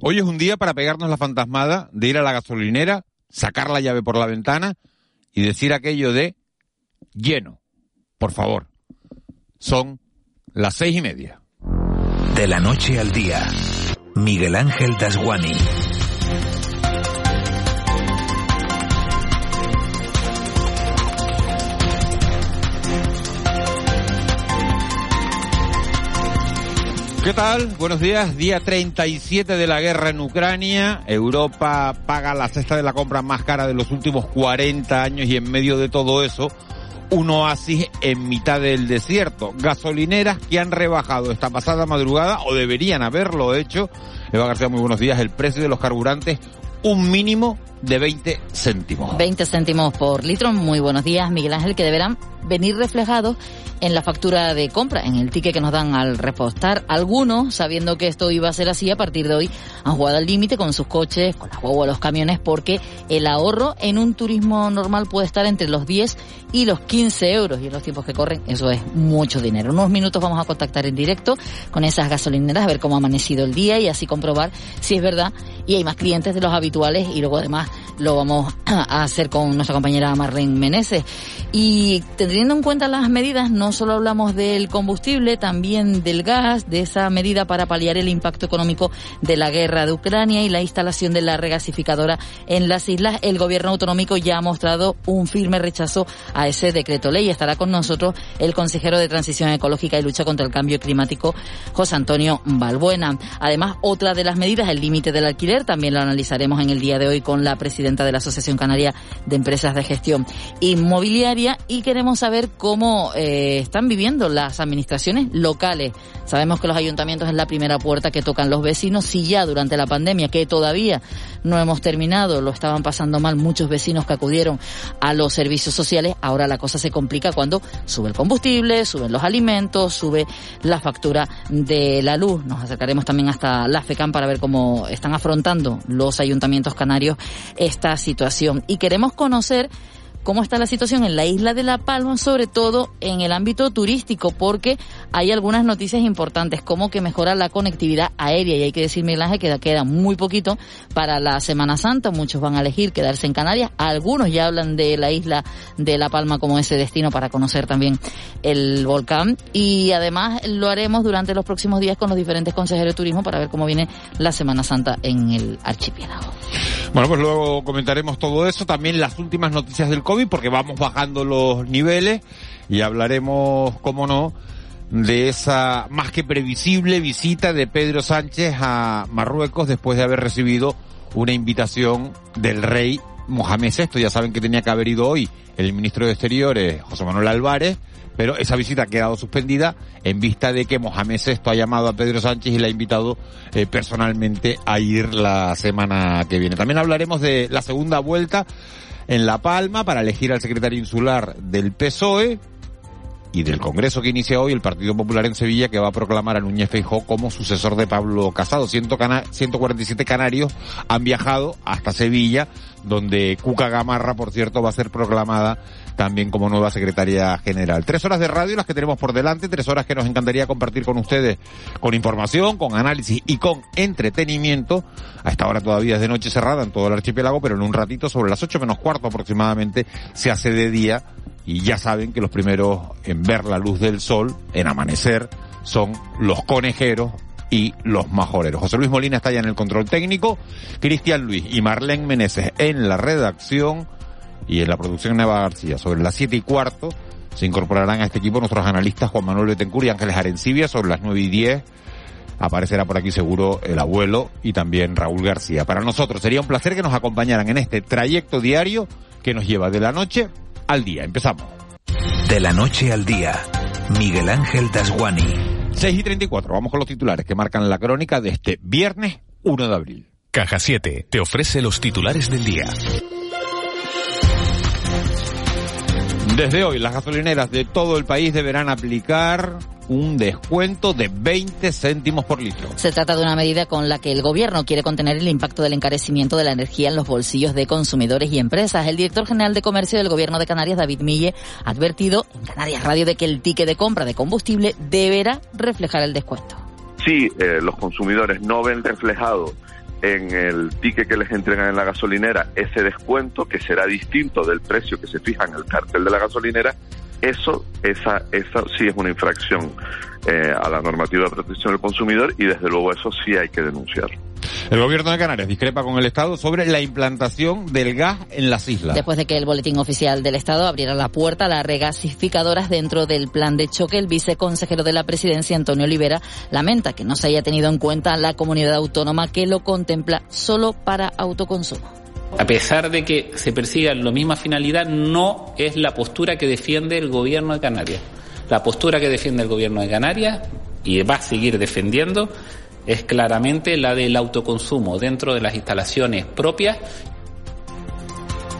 Hoy es un día para pegarnos la fantasmada de ir a la gasolinera, sacar la llave por la ventana y decir aquello de lleno. Por favor. Son las seis y media. De la noche al día. Miguel Ángel Dasguani. ¿Qué tal? Buenos días. Día 37 de la guerra en Ucrania. Europa paga la cesta de la compra más cara de los últimos 40 años y en medio de todo eso, un oasis en mitad del desierto. Gasolineras que han rebajado esta pasada madrugada, o deberían haberlo hecho. Eva García, muy buenos días. El precio de los carburantes, un mínimo de 20 céntimos. 20 céntimos por litro. Muy buenos días, Miguel Ángel, que deberán venir reflejados en la factura de compra, en el ticket que nos dan al repostar. Algunos, sabiendo que esto iba a ser así, a partir de hoy han jugado al límite con sus coches, con las huevos, los camiones, porque el ahorro en un turismo normal puede estar entre los 10 y los 15 euros. Y en los tiempos que corren, eso es mucho dinero. Unos minutos vamos a contactar en directo con esas gasolineras, a ver cómo ha amanecido el día y así comprobar si es verdad. Y hay más clientes de los y luego además lo vamos a hacer con nuestra compañera Marlene Meneses. Y teniendo en cuenta las medidas, no solo hablamos del combustible, también del gas, de esa medida para paliar el impacto económico de la guerra de Ucrania y la instalación de la regasificadora en las islas. El gobierno autonómico ya ha mostrado un firme rechazo a ese decreto ley. Estará con nosotros el consejero de Transición Ecológica y Lucha contra el Cambio Climático, José Antonio Balbuena. Además, otra de las medidas, el límite del alquiler, también lo analizaremos en el día de hoy con la presidenta de la Asociación Canaria de Empresas de Gestión Inmobiliaria y queremos saber cómo eh, están viviendo las administraciones locales. Sabemos que los ayuntamientos es la primera puerta que tocan los vecinos. Si ya durante la pandemia, que todavía no hemos terminado, lo estaban pasando mal muchos vecinos que acudieron a los servicios sociales, ahora la cosa se complica cuando sube el combustible, suben los alimentos, sube la factura de la luz. Nos acercaremos también hasta la FECAM para ver cómo están afrontando los ayuntamientos canarios esta situación. Y queremos conocer cómo está la situación en la isla de La Palma, sobre todo en el ámbito turístico, porque hay algunas noticias importantes, como que mejora la conectividad aérea, y hay que decir, Miguel Ángel, que queda muy poquito para la Semana Santa, muchos van a elegir quedarse en Canarias, algunos ya hablan de la isla de La Palma como ese destino para conocer también el volcán, y además lo haremos durante los próximos días con los diferentes consejeros de turismo para ver cómo viene la Semana Santa en el archipiélago. Bueno, pues luego comentaremos todo eso, también las últimas noticias del COVID, porque vamos bajando los niveles y hablaremos, como no, de esa más que previsible visita de Pedro Sánchez a Marruecos después de haber recibido una invitación del rey Mohamed VI. Ya saben que tenía que haber ido hoy el ministro de Exteriores, José Manuel Álvarez, pero esa visita ha quedado suspendida en vista de que Mohamed VI ha llamado a Pedro Sánchez y le ha invitado eh, personalmente a ir la semana que viene. También hablaremos de la segunda vuelta en La Palma para elegir al secretario insular del PSOE y del Congreso que inicia hoy el Partido Popular en Sevilla que va a proclamar a Núñez Feijó como sucesor de Pablo Casado. 147 canarios han viajado hasta Sevilla, donde Cuca Gamarra, por cierto, va a ser proclamada también como nueva secretaria general. Tres horas de radio las que tenemos por delante, tres horas que nos encantaría compartir con ustedes con información, con análisis y con entretenimiento. A esta hora todavía es de noche cerrada en todo el archipiélago, pero en un ratito, sobre las ocho menos cuarto aproximadamente, se hace de día y ya saben que los primeros en ver la luz del sol, en amanecer, son los conejeros y los majoreros. José Luis Molina está ya en el control técnico, Cristian Luis y Marlene Meneses en la redacción y en la producción Neva García. Sobre las siete y cuarto se incorporarán a este equipo nuestros analistas Juan Manuel Betencur y Ángeles Arencibia. Sobre las nueve y diez aparecerá por aquí seguro el abuelo y también Raúl García. Para nosotros sería un placer que nos acompañaran en este trayecto diario que nos lleva de la noche al día. Empezamos. De la noche al día. Miguel Ángel Dasguani. 6 y 34. Vamos con los titulares que marcan la crónica de este viernes 1 de abril. Caja 7 te ofrece los titulares del día. Desde hoy, las gasolineras de todo el país deberán aplicar un descuento de 20 céntimos por litro. Se trata de una medida con la que el gobierno quiere contener el impacto del encarecimiento de la energía en los bolsillos de consumidores y empresas. El director general de comercio del gobierno de Canarias, David Mille, ha advertido en Canarias Radio de que el ticket de compra de combustible deberá reflejar el descuento. Si eh, los consumidores no ven reflejado en el ticket que les entregan en la gasolinera ese descuento que será distinto del precio que se fija en el cartel de la gasolinera, eso, esa, esa sí es una infracción eh, a la normativa de protección del consumidor y desde luego eso sí hay que denunciar. El gobierno de Canarias discrepa con el Estado sobre la implantación del gas en las islas. Después de que el boletín oficial del Estado abriera la puerta a las regasificadoras dentro del plan de choque, el viceconsejero de la presidencia, Antonio Olivera, lamenta que no se haya tenido en cuenta la comunidad autónoma que lo contempla solo para autoconsumo. A pesar de que se persiga la misma finalidad, no es la postura que defiende el gobierno de Canarias. La postura que defiende el gobierno de Canarias, y va a seguir defendiendo, es claramente la del autoconsumo dentro de las instalaciones propias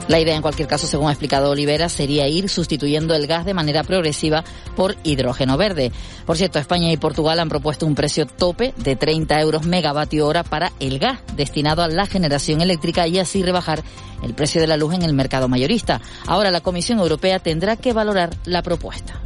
la idea, en cualquier caso, según ha explicado Olivera, sería ir sustituyendo el gas de manera progresiva por hidrógeno verde. Por cierto, España y Portugal han propuesto un precio tope de 30 euros megavatio hora para el gas destinado a la generación eléctrica y así rebajar el precio de la luz en el mercado mayorista. Ahora la Comisión Europea tendrá que valorar la propuesta.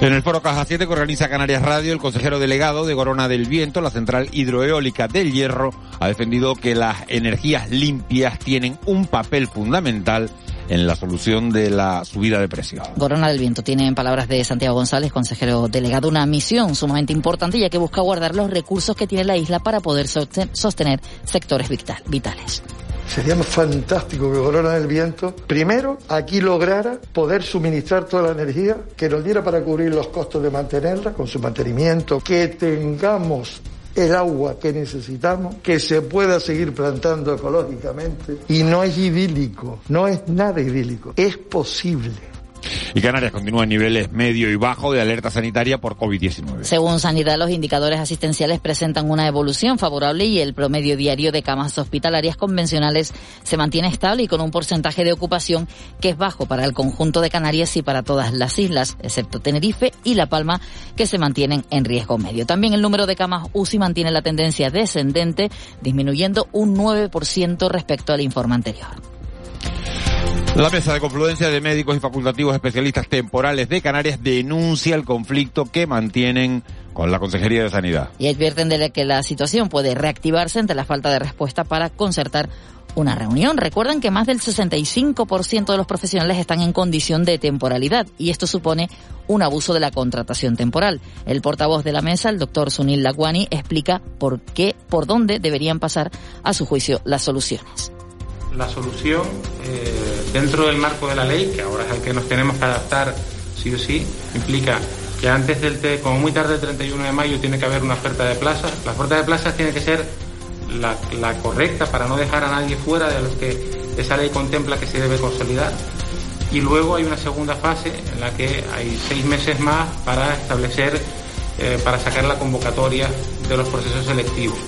En el foro Caja 7 que organiza Canarias Radio, el consejero delegado de Corona del Viento, la central hidroeólica del Hierro, ha defendido que las energías limpias tienen un papel fundamental en la solución de la subida de precios. Corona del Viento tiene, en palabras de Santiago González, consejero delegado, una misión sumamente importante ya que busca guardar los recursos que tiene la isla para poder sostener sectores vitales. Sería fantástico que Corona del Viento, primero, aquí lograra poder suministrar toda la energía que nos diera para cubrir los costos de mantenerla con su mantenimiento, que tengamos el agua que necesitamos, que se pueda seguir plantando ecológicamente. Y no es idílico, no es nada idílico, es posible. Y Canarias continúa en niveles medio y bajo de alerta sanitaria por COVID-19. Según Sanidad, los indicadores asistenciales presentan una evolución favorable y el promedio diario de camas hospitalarias convencionales se mantiene estable y con un porcentaje de ocupación que es bajo para el conjunto de Canarias y para todas las islas, excepto Tenerife y La Palma, que se mantienen en riesgo medio. También el número de camas UCI mantiene la tendencia descendente, disminuyendo un 9% respecto al informe anterior. La mesa de confluencia de médicos y facultativos especialistas temporales de Canarias denuncia el conflicto que mantienen con la Consejería de Sanidad. Y advierten de que la situación puede reactivarse ante la falta de respuesta para concertar una reunión. Recuerden que más del 65% de los profesionales están en condición de temporalidad y esto supone un abuso de la contratación temporal. El portavoz de la mesa, el doctor Sunil Lagwani, explica por qué, por dónde deberían pasar, a su juicio, las soluciones la solución eh, dentro del marco de la ley, que ahora es al que nos tenemos que adaptar sí o sí, implica que antes del, como muy tarde el 31 de mayo, tiene que haber una oferta de plazas. La oferta de plazas tiene que ser la, la correcta para no dejar a nadie fuera de los que esa ley contempla que se debe consolidar. Y luego hay una segunda fase en la que hay seis meses más para establecer, eh, para sacar la convocatoria de los procesos selectivos.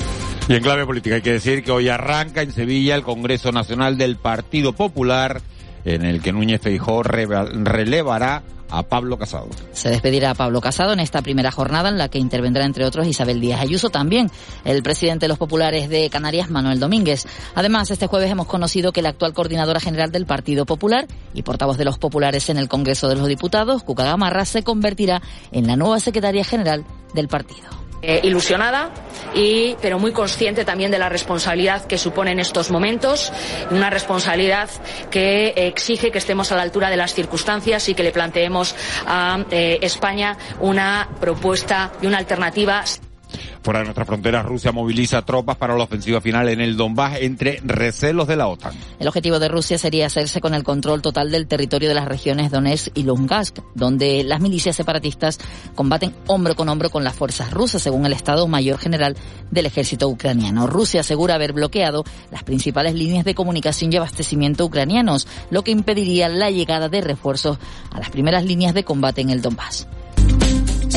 Y en clave política hay que decir que hoy arranca en Sevilla el Congreso Nacional del Partido Popular, en el que Núñez Feijó relevará a Pablo Casado. Se despedirá a Pablo Casado en esta primera jornada en la que intervendrá entre otros Isabel Díaz Ayuso también, el presidente de los populares de Canarias, Manuel Domínguez. Además, este jueves hemos conocido que la actual coordinadora general del Partido Popular y portavoz de los populares en el Congreso de los Diputados, Cuca Gamarra, se convertirá en la nueva secretaria general del partido. Eh, ilusionada y pero muy consciente también de la responsabilidad que supone en estos momentos, una responsabilidad que exige que estemos a la altura de las circunstancias y que le planteemos a eh, España una propuesta y una alternativa. Fuera de nuestras fronteras, Rusia moviliza tropas para la ofensiva final en el Donbass entre recelos de la OTAN. El objetivo de Rusia sería hacerse con el control total del territorio de las regiones Donetsk y Lugansk, donde las milicias separatistas combaten hombro con hombro con las fuerzas rusas, según el Estado Mayor General del Ejército Ucraniano. Rusia asegura haber bloqueado las principales líneas de comunicación y abastecimiento ucranianos, lo que impediría la llegada de refuerzos a las primeras líneas de combate en el Donbass.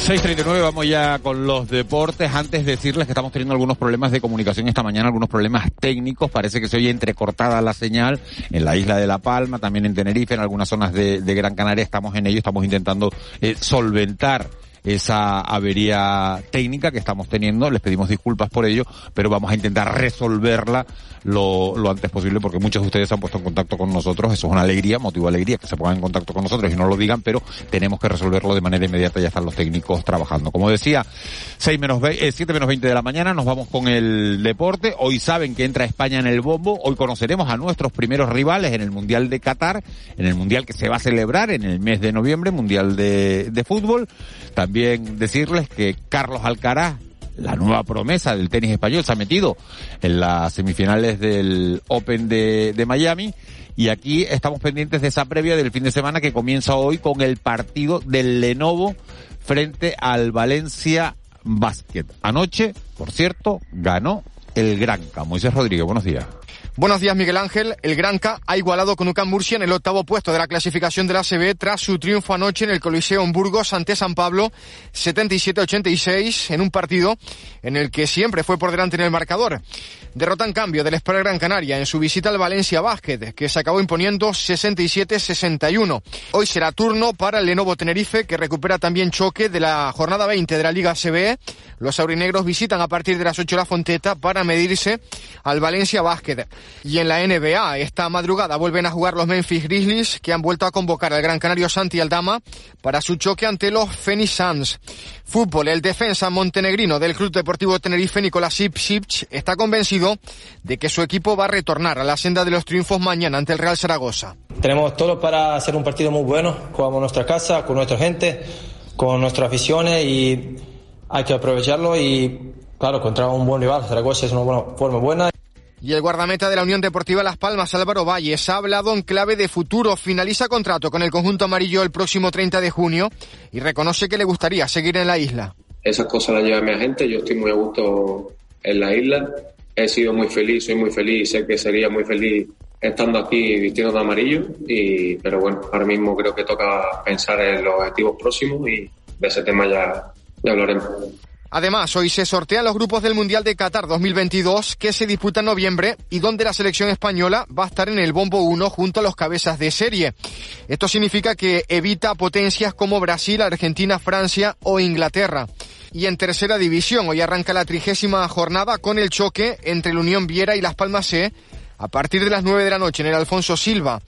6.39, vamos ya con los deportes. Antes decirles que estamos teniendo algunos problemas de comunicación esta mañana, algunos problemas técnicos. Parece que se oye entrecortada la señal en la isla de La Palma, también en Tenerife, en algunas zonas de, Gran Canaria. Estamos en ello, estamos intentando eh, solventar esa avería técnica que estamos teniendo. Les pedimos disculpas por ello, pero vamos a intentar resolverla lo, lo antes posible porque muchos de ustedes han puesto en contacto con nosotros. Eso es una alegría, motivo de alegría que se pongan en contacto con nosotros y no lo digan, pero tenemos que resolverlo de manera inmediata. Ya están los técnicos trabajando. Como decía, 6 menos 20, 7 menos 20 de la mañana nos vamos con el deporte. Hoy saben que entra España en el bombo. Hoy conoceremos a nuestros primeros rivales en el Mundial de Qatar, en el Mundial que se va a celebrar en el mes de noviembre, Mundial de, de Fútbol. Decirles que Carlos Alcaraz, la nueva promesa del tenis español, se ha metido en las semifinales del Open de, de Miami. Y aquí estamos pendientes de esa previa del fin de semana que comienza hoy con el partido del Lenovo frente al Valencia Basket. Anoche, por cierto, ganó el Granca. Moisés Rodríguez, buenos días. Buenos días, Miguel Ángel. El Granca ha igualado con UCAM Murcia en el octavo puesto de la clasificación de la ACB tras su triunfo anoche en el Coliseo en Burgos ante San Pablo 77-86 en un partido en el que siempre fue por delante en el marcador. Derrota en cambio del Spar Gran Canaria en su visita al Valencia Basket, que se acabó imponiendo 67-61. Hoy será turno para el Lenovo Tenerife, que recupera también choque de la jornada 20 de la Liga CBE. Los aurinegros visitan a partir de las 8 la Fonteta para medirse al Valencia Basket. Y en la NBA, esta madrugada vuelven a jugar los Memphis Grizzlies, que han vuelto a convocar al Gran Canario Santi Aldama para su choque ante los Phoenix Suns. Fútbol, el defensa montenegrino del Club Deportivo Tenerife, Nicolás Ipsich, está convencido de que su equipo va a retornar a la senda de los triunfos mañana ante el Real Zaragoza. Tenemos todo para hacer un partido muy bueno, jugamos nuestra casa, con nuestra gente, con nuestras aficiones y hay que aprovecharlo y, claro, contra un buen rival, Zaragoza es una buena, forma buena. Y el guardameta de la Unión Deportiva Las Palmas, Álvaro Valles, ha hablado en clave de futuro. Finaliza contrato con el conjunto amarillo el próximo 30 de junio y reconoce que le gustaría seguir en la isla. Esas cosas las lleva mi agente. Yo estoy muy a gusto en la isla. He sido muy feliz, soy muy feliz. Sé que sería muy feliz estando aquí vistiendo de amarillo. Y, pero bueno, ahora mismo creo que toca pensar en los objetivos próximos y de ese tema ya, ya hablaremos. Además, hoy se sortean los grupos del Mundial de Qatar 2022 que se disputa en noviembre y donde la selección española va a estar en el bombo 1 junto a los cabezas de serie. Esto significa que evita potencias como Brasil, Argentina, Francia o Inglaterra. Y en tercera división, hoy arranca la trigésima jornada con el choque entre la Unión Viera y Las Palmas C a partir de las 9 de la noche en el Alfonso Silva.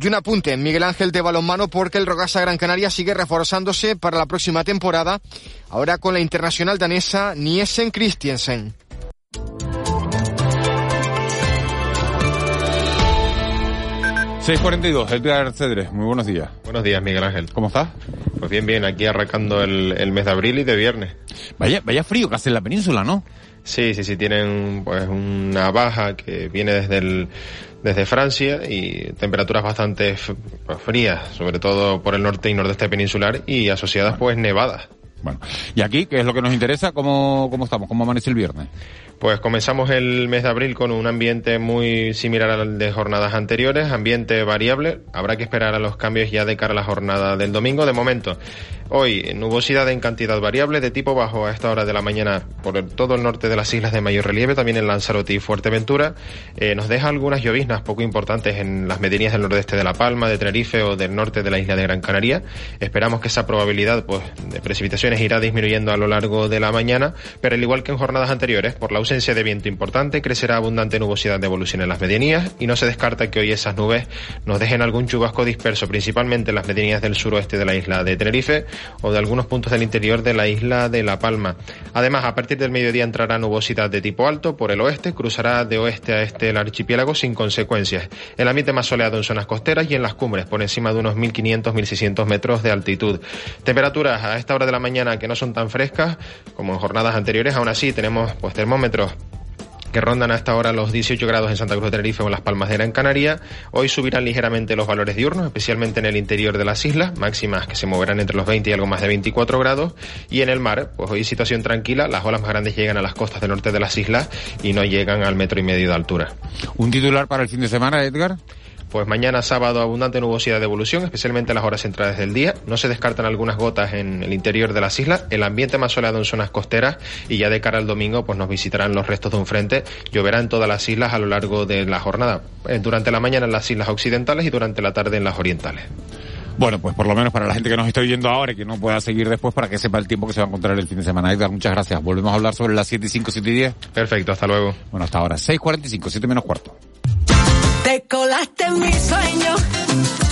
Y un apunte, Miguel Ángel de balonmano, porque el Rogasa Gran Canaria sigue reforzándose para la próxima temporada, ahora con la internacional danesa Niesen Christiansen. ...642, Edgar Cedres, muy buenos días. Buenos días, Miguel Ángel. ¿Cómo estás? Pues bien, bien, aquí arrancando el, el mes de abril y de viernes. Vaya, vaya frío que hace en la península, ¿no? Sí, sí, sí, tienen pues una baja que viene desde el, desde Francia y temperaturas bastante pues, frías, sobre todo por el norte y nordeste peninsular y asociadas pues nevadas. Bueno, y aquí, ¿qué es lo que nos interesa? ¿Cómo, cómo estamos? ¿Cómo amanece el viernes? Pues comenzamos el mes de abril con un ambiente muy similar al de jornadas anteriores, ambiente variable. Habrá que esperar a los cambios ya de cara a la jornada del domingo. De momento, hoy nubosidad en cantidad variable de tipo bajo a esta hora de la mañana por todo el norte de las islas de mayor relieve, también en Lanzarote y Fuerteventura. Eh, nos deja algunas lloviznas poco importantes en las medianías del nordeste de La Palma, de Tenerife o del norte de la isla de Gran Canaria. Esperamos que esa probabilidad pues, de precipitaciones irá disminuyendo a lo largo de la mañana, pero al igual que en jornadas anteriores, por la ausencia de viento importante, crecerá abundante nubosidad de evolución en las medianías y no se descarta que hoy esas nubes nos dejen algún chubasco disperso, principalmente en las medianías del suroeste de la isla de Tenerife o de algunos puntos del interior de la isla de La Palma. Además, a partir del mediodía entrará nubosidad de tipo alto por el oeste, cruzará de oeste a este el archipiélago sin consecuencias. El ambiente más soleado en zonas costeras y en las cumbres, por encima de unos 1500-1600 metros de altitud. Temperaturas a esta hora de la mañana que no son tan frescas como en jornadas anteriores, aún así tenemos pues termómetros que rondan hasta ahora los 18 grados en Santa Cruz de Tenerife o en Las Palmas de Gran Canaria. Hoy subirán ligeramente los valores diurnos, especialmente en el interior de las islas, máximas que se moverán entre los 20 y algo más de 24 grados. Y en el mar, pues hoy situación tranquila, las olas más grandes llegan a las costas del norte de las islas y no llegan al metro y medio de altura. ¿Un titular para el fin de semana, Edgar? Pues mañana sábado abundante nubosidad de evolución, especialmente en las horas centrales del día. No se descartan algunas gotas en el interior de las islas. El ambiente más soleado en zonas costeras y ya de cara al domingo pues nos visitarán los restos de un frente. Lloverá en todas las islas a lo largo de la jornada. Eh, durante la mañana en las islas occidentales y durante la tarde en las orientales. Bueno, pues por lo menos para la gente que nos está oyendo ahora y que no pueda seguir después para que sepa el tiempo que se va a encontrar el fin de semana. Edgar, muchas gracias. Volvemos a hablar sobre las 7 y 5, 7 y 10. Perfecto, hasta luego. Bueno, hasta ahora. 6.45, 7 menos cuarto. Te colaste en mi sueño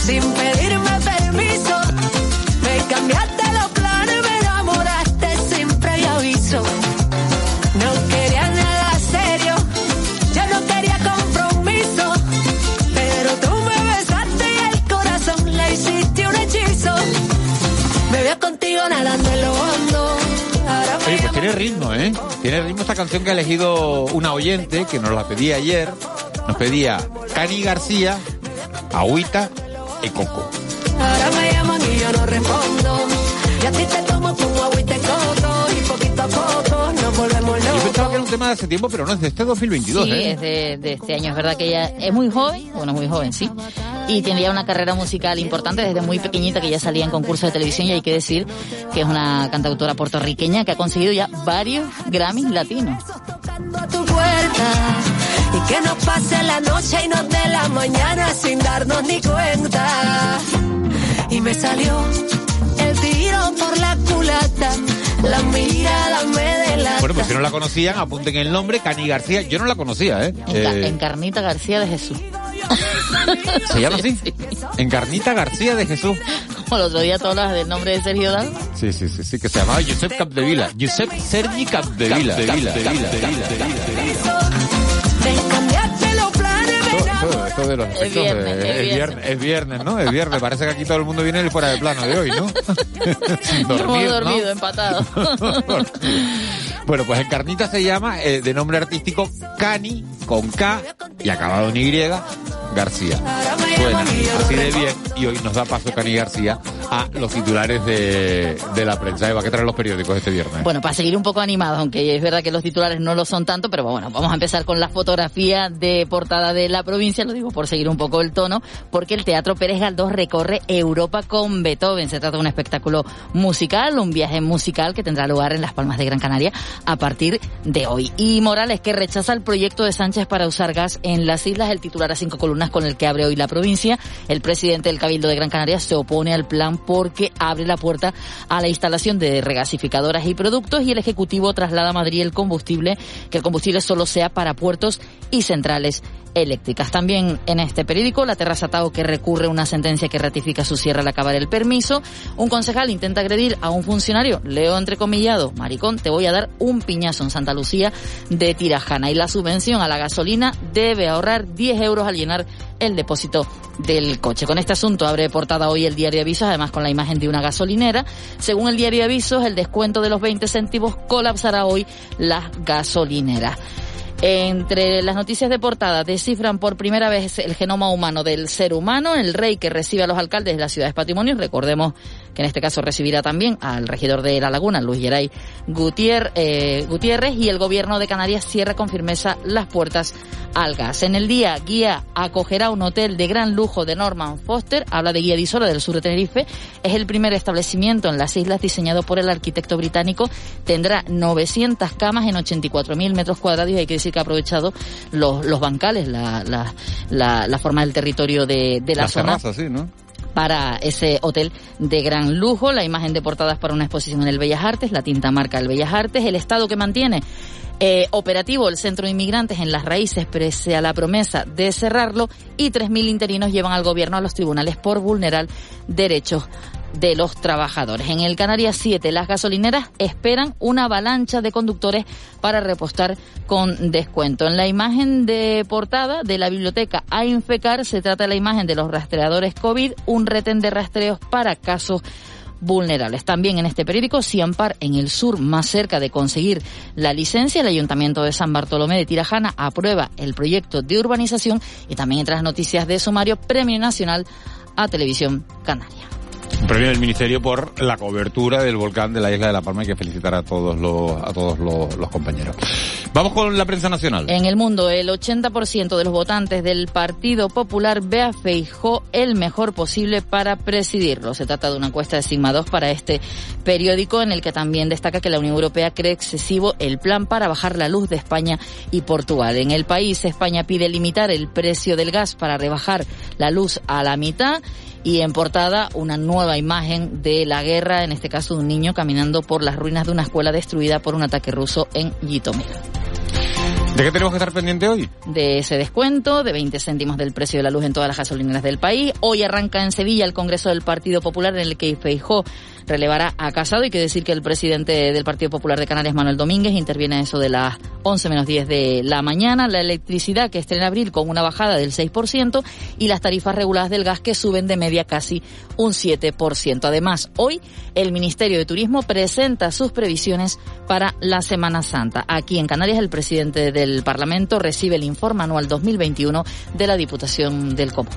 sin pedirme permiso. Me cambiaste los planes, me enamoraste sin previo aviso. No quería nada serio, yo no quería compromiso. Pero tú me besaste y el corazón le hiciste un hechizo. Me veo contigo nadando en lo hondo. Oye, pues tiene ritmo, ¿eh? Tiene ritmo esta canción que ha elegido una oyente que nos la pedía ayer. Nos pedía Cani García, Agüita y Coco. Ahora me llaman y yo no respondo. Y a ti te tomo como agua y coco. Y poquito a poco nos volvemos Yo locos. pensaba que era un tema de hace tiempo, pero no es de este 2022, Sí, ¿eh? es de, de este año. Es verdad que ella es muy joven, bueno, muy joven, sí. Y tiene ya una carrera musical importante desde muy pequeñita que ya salía en concursos de televisión y hay que decir que es una cantautora puertorriqueña que ha conseguido ya varios Grammys latinos. a tu puerta. Y que nos pase la noche y nos dé la mañana sin darnos ni cuenta. Y me salió el tiro por la culata. La mirada me delata. Bueno, pues si no la conocían, apunten el nombre, Cani García. Yo no la conocía, ¿eh? Eh, Encarnita García de Jesús. ¿Se llama así? Encarnita García de Jesús. Como el otro día todas las del nombre de Sergio Dal. Sí, sí, sí, sí, que se llamaba Josep Capdevila. Josep Sergi Capdevila. Capdevila, Capdevila, Capdevila. Me cambiaste de los Es viernes, eh, es es, viernes. viernes, es viernes, ¿no? Es viernes. Parece que aquí todo el mundo viene fuera de plano de hoy, ¿no? Sin Hemos dormir, ¿no? dormido, empatado. Bueno, pues Encarnita se llama, eh, de nombre artístico, Cani, con K y acabado en Y, García. Suena así de bien y hoy nos da paso Cani García a los titulares de, la prensa. Eva, ¿qué traen los periódicos este viernes? Bueno, para seguir un poco animados, aunque es verdad que los titulares no lo son tanto, pero bueno, vamos a empezar con la fotografía de portada de la provincia, lo digo por seguir un poco el tono, porque el Teatro Pérez Galdós recorre Europa con Beethoven. Se trata de un espectáculo musical, un viaje musical que tendrá lugar en Las Palmas de Gran Canaria a partir de hoy. Y Morales, que rechaza el proyecto de Sánchez para usar gas en las islas, el titular a cinco columnas con el que abre hoy la provincia. El presidente del Cabildo de Gran Canaria se opone al plan porque abre la puerta a la instalación de regasificadoras y productos y el Ejecutivo traslada a Madrid el combustible, que el combustible solo sea para puertos y centrales eléctricas. También en este periódico, la Terraza Tao que recurre una sentencia que ratifica su cierre al acabar el permiso. Un concejal intenta agredir a un funcionario, leo entrecomillado, maricón, te voy a dar un piñazo en Santa Lucía de Tirajana. Y la subvención a la gasolina debe ahorrar 10 euros al llenar el depósito del coche. Con este asunto abre portada hoy el diario Avisos, además con la imagen de una gasolinera. Según el diario Avisos, el descuento de los 20 céntimos colapsará hoy las gasolineras. Entre las noticias de portada descifran por primera vez el genoma humano del ser humano, el rey que recibe a los alcaldes de las ciudades patrimonios, recordemos que en este caso recibirá también al regidor de La Laguna, Luis Geray eh, Gutiérrez, y el gobierno de Canarias cierra con firmeza las puertas al gas. En el día, Guía acogerá un hotel de gran lujo de Norman Foster, habla de Guía de Isora del sur de Tenerife, es el primer establecimiento en las islas diseñado por el arquitecto británico, tendrá 900 camas en 84.000 metros cuadrados y hay que decir que ha aprovechado los, los bancales, la, la, la, la forma del territorio de, de la zona sí, para ese hotel de gran lujo. La imagen de portada es para una exposición en el Bellas Artes, la tinta marca el Bellas Artes, el Estado que mantiene eh, operativo el centro de inmigrantes en las raíces pese a la promesa de cerrarlo y 3.000 interinos llevan al gobierno a los tribunales por vulnerar derechos de los trabajadores. En el Canarias 7, las gasolineras esperan una avalancha de conductores para repostar con descuento. En la imagen de portada de la biblioteca a infecar se trata de la imagen de los rastreadores COVID, un retén de rastreos para casos vulnerables. También en este periódico, Ciampar, en el sur, más cerca de conseguir la licencia, el Ayuntamiento de San Bartolomé de Tirajana aprueba el proyecto de urbanización y también entre las noticias de sumario, Premio Nacional a Televisión Canaria. Premio del Ministerio por la cobertura del volcán de la isla de La Palma. Hay que felicitar a todos los, a todos los compañeros. Vamos con la prensa nacional. En el mundo, el 80% de los votantes del Partido Popular ve a Feijó el mejor posible para presidirlo. Se trata de una encuesta de Sigma 2 para este periódico en el que también destaca que la Unión Europea cree excesivo el plan para bajar la luz de España y Portugal. En el país, España pide limitar el precio del gas para rebajar la luz a la mitad y en portada una nueva imagen de la guerra, en este caso de un niño caminando por las ruinas de una escuela destruida por un ataque ruso en Yitomir. ¿De qué tenemos que estar pendiente hoy? De ese descuento de 20 céntimos del precio de la luz en todas las gasolineras del país. Hoy arranca en Sevilla el Congreso del Partido Popular en el que Feijó relevará a Casado. Hay que decir que el presidente del Partido Popular de Canarias, Manuel Domínguez, interviene a eso de las 11 menos 10 de la mañana. La electricidad que estrena abril con una bajada del 6% y las tarifas reguladas del gas que suben de media casi un 7%. Además, hoy el Ministerio de Turismo presenta sus previsiones para la Semana Santa. Aquí en Canarias el presidente del Parlamento recibe el informe anual 2021 de la Diputación del Común.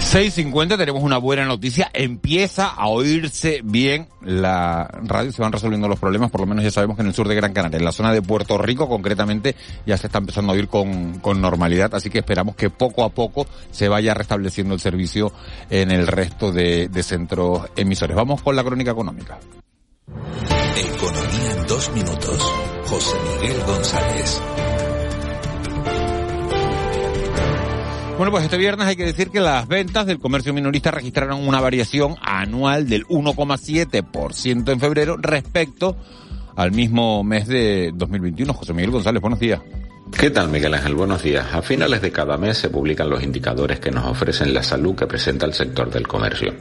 6.50 tenemos una buena noticia. Empieza a oírse bien la radio. Se van resolviendo los problemas. Por lo menos ya sabemos que en el sur de Gran Canaria, en la zona de Puerto Rico concretamente, ya se está empezando a oír con, con normalidad. Así que esperamos que poco a poco se vaya restableciendo el servicio en el resto de, de centros emisores. Vamos con la crónica económica. Economía en dos minutos. José Miguel González. Bueno, pues este viernes hay que decir que las ventas del comercio minorista registraron una variación anual del 1,7% en febrero respecto al mismo mes de 2021. José Miguel González, buenos días. ¿Qué tal Miguel Ángel? Buenos días. A finales de cada mes se publican los indicadores que nos ofrecen la salud que presenta el sector del comercio.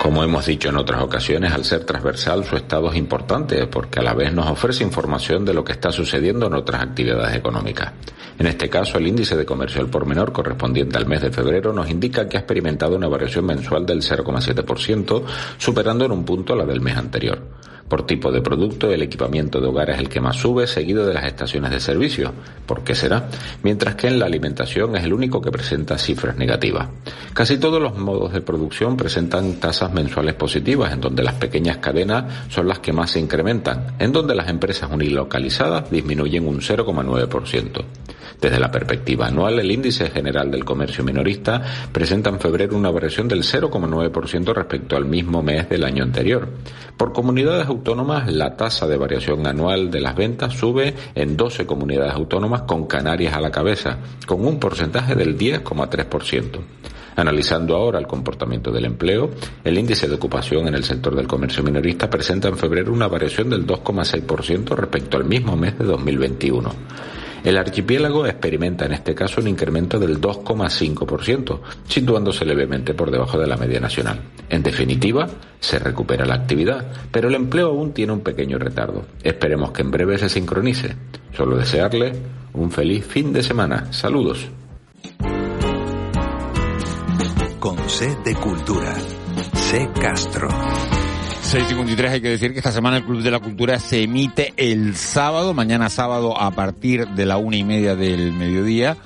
Como hemos dicho en otras ocasiones, al ser transversal su estado es importante porque a la vez nos ofrece información de lo que está sucediendo en otras actividades económicas. En este caso, el índice de comercio al por menor correspondiente al mes de febrero nos indica que ha experimentado una variación mensual del 0,7%, superando en un punto la del mes anterior. Por tipo de producto, el equipamiento de hogar es el que más sube, seguido de las estaciones de servicio. ¿Por qué será? Mientras que en la alimentación es el único que presenta cifras negativas. Casi todos los modos de producción presentan tasas mensuales positivas, en donde las pequeñas cadenas son las que más se incrementan, en donde las empresas unilocalizadas disminuyen un 0,9%. Desde la perspectiva anual, el índice general del comercio minorista presenta en febrero una variación del 0,9% respecto al mismo mes del año anterior. Por comunidades autónomas, la tasa de variación anual de las ventas sube en 12 comunidades autónomas con Canarias a la cabeza, con un porcentaje del 10,3%. Analizando ahora el comportamiento del empleo, el índice de ocupación en el sector del comercio minorista presenta en febrero una variación del 2,6% respecto al mismo mes de 2021. El archipiélago experimenta en este caso un incremento del 2,5%, situándose levemente por debajo de la media nacional. En definitiva, se recupera la actividad, pero el empleo aún tiene un pequeño retardo. Esperemos que en breve se sincronice. Solo desearle un feliz fin de semana. Saludos. Con C de Cultura. C Castro. 6.53 hay que decir que esta semana el Club de la Cultura se emite el sábado, mañana sábado a partir de la una y media del mediodía.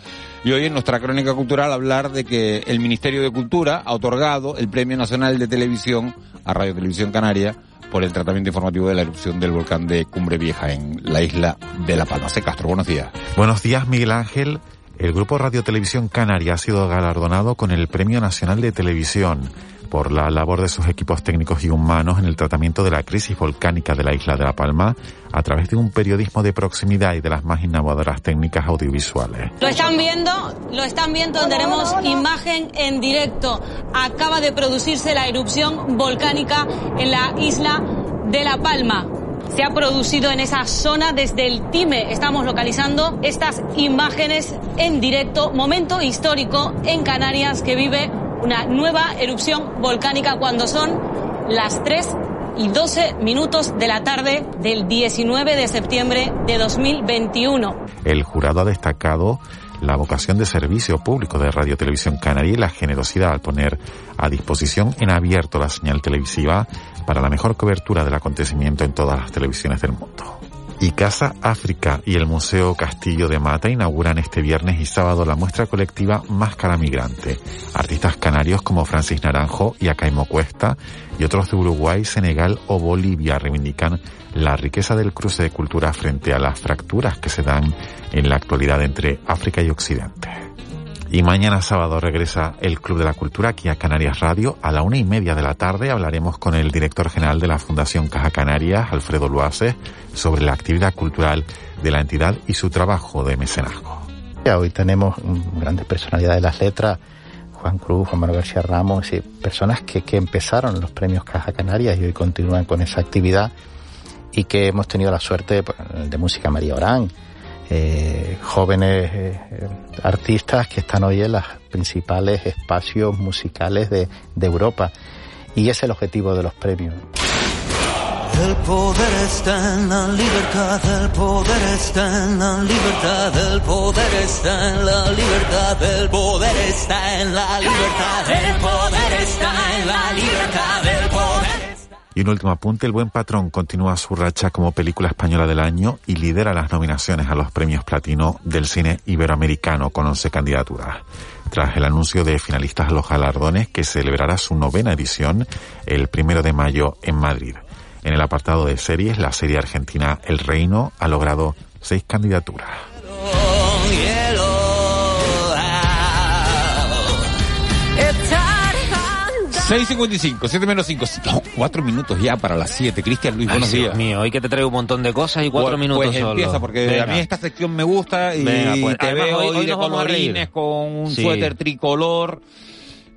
Y hoy en nuestra crónica cultural hablar de que el Ministerio de Cultura ha otorgado el Premio Nacional de Televisión a Radio Televisión Canaria por el tratamiento informativo de la erupción del volcán de Cumbre Vieja en la isla de La Palma. C. Castro, buenos días. Buenos días, Miguel Ángel. El Grupo Radio Televisión Canaria ha sido galardonado con el Premio Nacional de Televisión por la labor de sus equipos técnicos y humanos en el tratamiento de la crisis volcánica de la isla de La Palma a través de un periodismo de proximidad y de las más innovadoras técnicas audiovisuales. Lo están viendo, lo están viendo, tenemos imagen en directo. Acaba de producirse la erupción volcánica en la isla de La Palma. Se ha producido en esa zona desde el Time. Estamos localizando estas imágenes en directo. Momento histórico en Canarias que vive una nueva erupción volcánica cuando son las 3 y 12 minutos de la tarde del 19 de septiembre de 2021. El jurado ha destacado la vocación de servicio público de Radio Televisión Canaria y la generosidad al poner a disposición en abierto la señal televisiva para la mejor cobertura del acontecimiento en todas las televisiones del mundo. Y Casa África y el Museo Castillo de Mata inauguran este viernes y sábado la muestra colectiva Máscara Migrante. Artistas canarios como Francis Naranjo y Acaimo Cuesta y otros de Uruguay, Senegal o Bolivia reivindican la riqueza del cruce de cultura frente a las fracturas que se dan en la actualidad entre África y Occidente. Y mañana sábado regresa el Club de la Cultura aquí a Canarias Radio. A la una y media de la tarde hablaremos con el director general de la Fundación Caja Canarias, Alfredo Luaces, sobre la actividad cultural de la entidad y su trabajo de mecenazgo. Hoy tenemos grandes personalidades de las letras, Juan Cruz, Juan Manuel García Ramos, personas que, que empezaron los premios Caja Canarias y hoy continúan con esa actividad y que hemos tenido la suerte pues, de música María Orán, eh, jóvenes eh, artistas que están hoy en los principales espacios musicales de, de Europa. Y es el objetivo de los premios. El poder está en la libertad, el poder está en la libertad, el poder está en la libertad, el poder está en la libertad, el poder está en la libertad, el poder. Y un último apunte, El Buen Patrón continúa su racha como película española del año y lidera las nominaciones a los premios platino del cine iberoamericano con 11 candidaturas. Tras el anuncio de finalistas a los galardones que celebrará su novena edición el primero de mayo en Madrid. En el apartado de series, la serie argentina El Reino ha logrado seis candidaturas. 6.55, 7 menos 5. No, cuatro minutos ya para las 7. Cristian Luis, buenos Ay, días. Dios mío, hoy que te traigo un montón de cosas y cuatro Pues- minutos pues solo. empieza, porque Venga. a mí esta sección me gusta y Venga, pues, te además, veo hoy- hoy, de colorines con un Sí. suéter tricolor.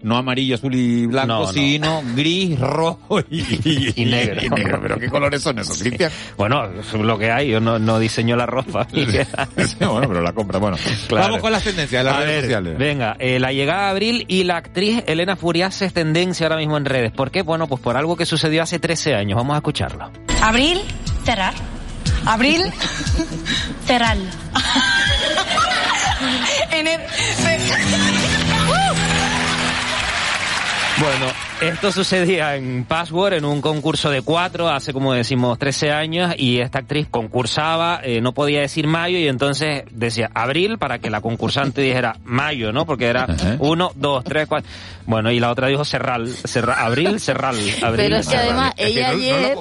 No amarillo, azul y blanco, No, no. sino gris, rojo y, Y negro. y negro. Pero ¿qué colores son esos, Cristian? Bueno, es lo que hay, yo no, no diseño la ropa. Sí, bueno, pero la compra, bueno. Claro. Vamos con las tendencias de las A redes ver, sociales. Venga, eh, la llegada de abril y la actriz Elena Furias es tendencia ahora mismo en redes. ¿Por qué? Bueno, pues por algo que sucedió hace 13 años. Vamos a escucharlo. Abril, cerrar. Abril, cerrar. Ener- Bueno, esto sucedía en Password, en un concurso de cuatro, hace como decimos 13 años, y esta actriz concursaba, eh, no podía decir mayo, y entonces decía abril para que la concursante dijera mayo, ¿no? Porque era uno, dos, tres, cuatro. Bueno, y la otra dijo cerral, cerra- abril, cerral, abril. Pero es que cerral. además ella ayer,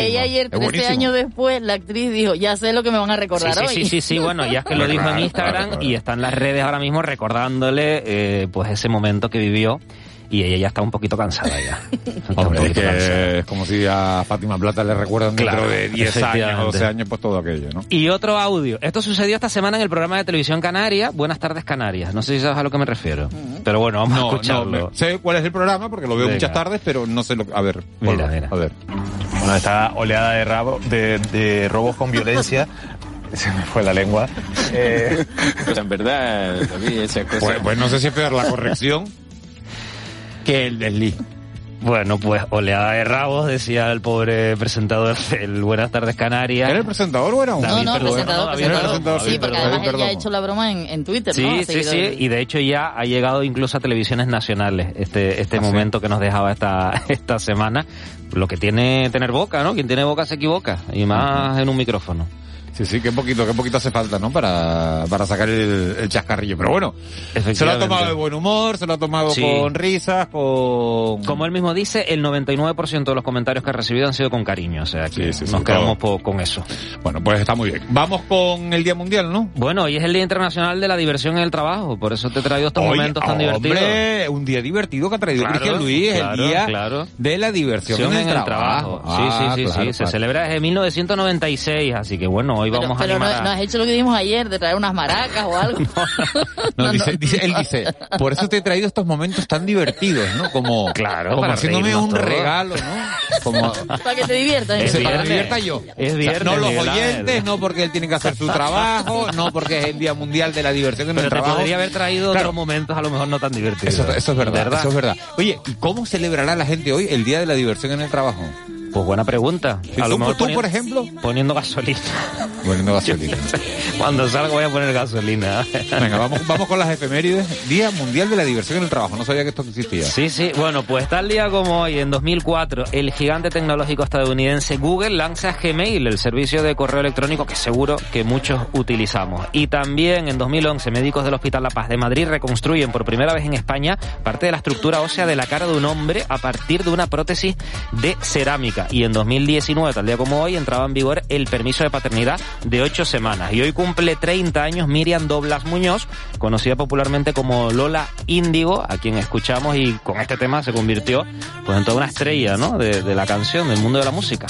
ella ayer, 13 años después, la actriz dijo, ya sé lo que me van a recordar Sí, sí, hoy. sí, sí, sí, bueno, ya es que lo dijo en Instagram y está en las redes ahora mismo recordándole eh, pues ese momento que vivió y ella ya está un poquito cansada ya. Hombre, es poquito cansada. que es como si a Fátima Plata le recuerdan dentro Claro, de 10 años o efectivamente. 12 años, pues todo aquello, ¿no? Y otro audio. Esto sucedió esta semana en el programa de televisión Canaria, Buenas tardes Canarias. No sé si sabes a lo que me refiero. Pero bueno, vamos a No, escucharlo. no, me- sé cuál es el programa porque lo veo Venga. muchas tardes, pero no sé lo A ver, Mira, mira. A ver. Bueno, esta oleada de, rabo, de, de robos con violencia, se me fue la lengua. Eh, en verdad, David, esas cosas... Pues, pues no sé si es peor la corrección que el desliz. Bueno, pues oleada de rabos, decía el pobre presentador del Buenas tardes Canarias. ¿Era el presentador o era un No, no, David, presentador, David, presentador. perdón, Sí, porque además ella ha hecho la broma en, en Twitter, ¿no? Sí, A sí, sí, y de hecho ya ha llegado incluso a televisiones nacionales este este Ah, sí. momento que nos dejaba esta esta semana. Lo que tiene tener boca, ¿no? Quien tiene boca se equivoca y más en un micrófono. Sí, sí, qué poquito, qué poquito hace falta, ¿no? Para, para sacar el, el chascarrillo. Pero bueno, se lo ha tomado de buen humor, se lo ha tomado Sí. con risas, con... Como él mismo dice, el 99% de los comentarios que ha recibido han sido con cariño, o sea que Sí, sí, sí, nos todo. quedamos po- con eso. Bueno, pues está muy bien. Vamos con el Día Mundial, ¿no? Bueno, hoy es el Día Internacional de la Diversión en el Trabajo, por eso te he traído estos momentos tan divertidos. Hombre, un día divertido que ha traído Claro, Cristian Luis, claro, el Día claro. de la Diversión en el, trabajo. Sí, sí, Ah, sí, claro, sí. Se claro. celebra desde 1996, así que bueno, hoy Pero, vamos a pero no, animar a... no has hecho lo que dijimos ayer, de traer unas maracas o algo. No, dice, dice- él dice, por eso te he traído estos momentos tan divertidos, ¿no? Como, Claro, como para haciéndome un todos. regalo, ¿no? Como, Para que te diviertas. Es Dice, para que divierta yo. Es O sea, no los Miguel oyentes, Ángel. no porque él tiene que hacer su trabajo, no porque es el Día Mundial de la Diversión en Pero el te trabajo. podría haber traído Claro. otros momentos a lo mejor no tan divertidos. Eso, eso es verdad, ¿Verdad? eso es verdad. Oye, ¿y cómo celebrará la gente hoy el Día de la Diversión en el trabajo? Pues buena pregunta. ¿Y tú, tú, por ejemplo? Poniendo gasolina. Poniendo gasolina. Cuando salga voy a poner gasolina. Venga, vamos, vamos con las efemérides. Día Mundial de la Diversión en el Trabajo. No sabía que esto existía. Sí, sí. Bueno, pues tal día como hoy, en 2004, el gigante tecnológico estadounidense Google lanza Gmail, el servicio de correo electrónico que seguro que muchos utilizamos. Y también en 2011, médicos del Hospital La Paz de Madrid reconstruyen por primera vez en España parte de la estructura ósea de la cara de un hombre a partir de una prótesis de cerámica. Y en 2019, tal día como hoy, entraba en vigor el permiso de paternidad de ocho semanas. Y hoy cumple 30 años Miriam Doblas Muñoz, conocida popularmente como Lola Índigo, a quien escuchamos y con este tema se convirtió pues en toda una estrella, ¿no? De, la canción, del mundo de la música.